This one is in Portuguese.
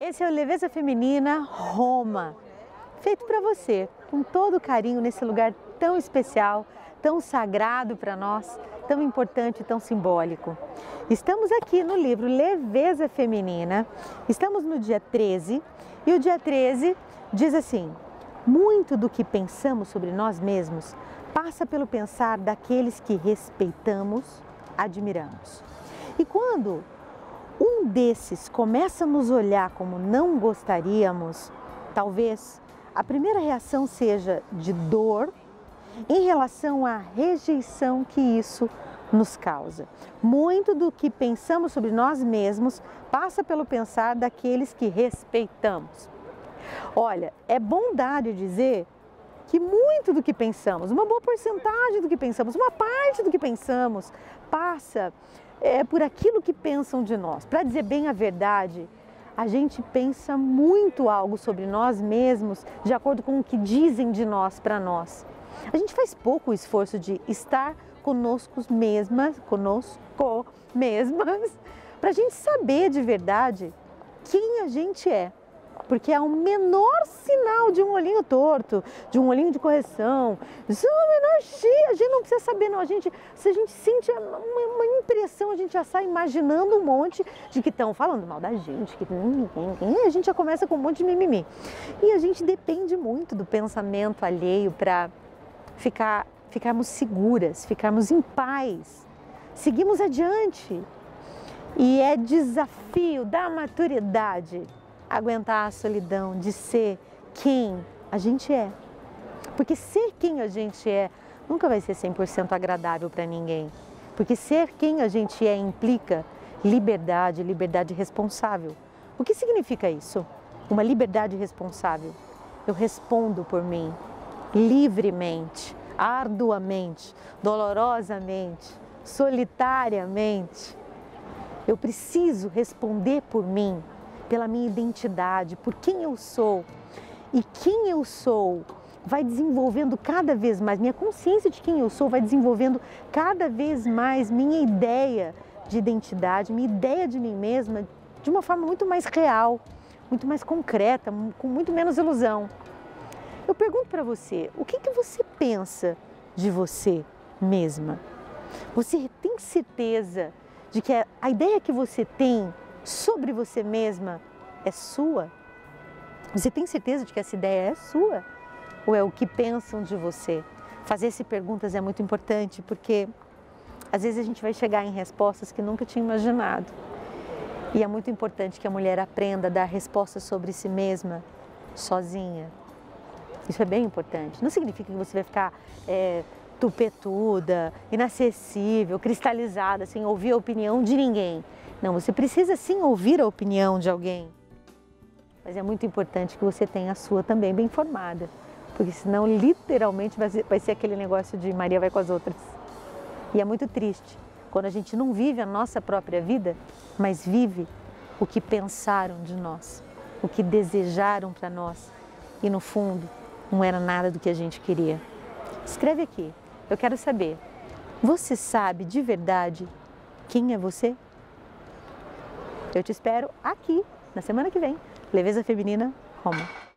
Esse é o Leveza Feminina Roma, feito para você, com todo carinho nesse lugar tão especial, tão sagrado para nós, tão importante tão simbólico. Estamos aqui no livro Leveza Feminina, estamos no dia 13 e o dia 13 diz assim: muito do que pensamos sobre nós mesmos passa pelo pensar daqueles que respeitamos, admiramos. E quando um desses começa a nos olhar como não gostaríamos, talvez a primeira reação seja de dor em relação à rejeição que isso nos causa. Muito do que pensamos sobre nós mesmos passa pelo pensar daqueles que respeitamos. Olha, é bondade dizer que muito do que pensamos, uma boa porcentagem do que pensamos, uma parte do que pensamos, passa é, por aquilo que pensam de nós. Para dizer bem a verdade, a gente pensa muito algo sobre nós mesmos de acordo com o que dizem de nós para nós. A gente faz pouco esforço de estar conosco mesmas, conosco mesmas, para a gente saber de verdade quem a gente é porque é o menor sinal de um olhinho torto, de um olhinho de correção. Isso é o menor chia, a gente não precisa saber não. A gente, se a gente sente uma, uma impressão, a gente já sai imaginando um monte de que estão falando mal da gente, que a gente já começa com um monte de mimimi. E a gente depende muito do pensamento alheio para ficar, ficarmos seguras, ficarmos em paz. Seguimos adiante. E é desafio da maturidade aguentar a solidão de ser quem a gente é. Porque ser quem a gente é nunca vai ser 100% agradável para ninguém. Porque ser quem a gente é implica liberdade, liberdade responsável. O que significa isso? Uma liberdade responsável. Eu respondo por mim, livremente, arduamente, dolorosamente, solitariamente. Eu preciso responder por mim pela minha identidade, por quem eu sou. E quem eu sou vai desenvolvendo cada vez mais, minha consciência de quem eu sou vai desenvolvendo cada vez mais minha ideia de identidade, minha ideia de mim mesma de uma forma muito mais real, muito mais concreta, com muito menos ilusão. Eu pergunto para você, o que, que você pensa de você mesma? Você tem certeza de que a ideia que você tem sobre você mesma é sua? Você tem certeza de que essa ideia é sua? Ou é o que pensam de você? Fazer-se perguntas é muito importante porque às vezes a gente vai chegar em respostas que nunca tinha imaginado. E é muito importante que a mulher aprenda a dar respostas sobre si mesma sozinha. Isso é bem importante. Não significa que você vai ficar é, tupetuda, inacessível, cristalizada, sem ouvir a opinião de ninguém. Não, você precisa sim ouvir a opinião de alguém. Mas é muito importante que você tenha a sua também bem formada, porque senão literalmente vai ser, vai ser aquele negócio de Maria vai com as outras. E é muito triste quando a gente não vive a nossa própria vida, mas vive o que pensaram de nós, o que desejaram para nós e no fundo não era nada do que a gente queria. Escreve aqui, eu quero saber, você sabe de verdade quem é você? Eu te espero aqui na semana que vem. Leveza Feminina, Roma.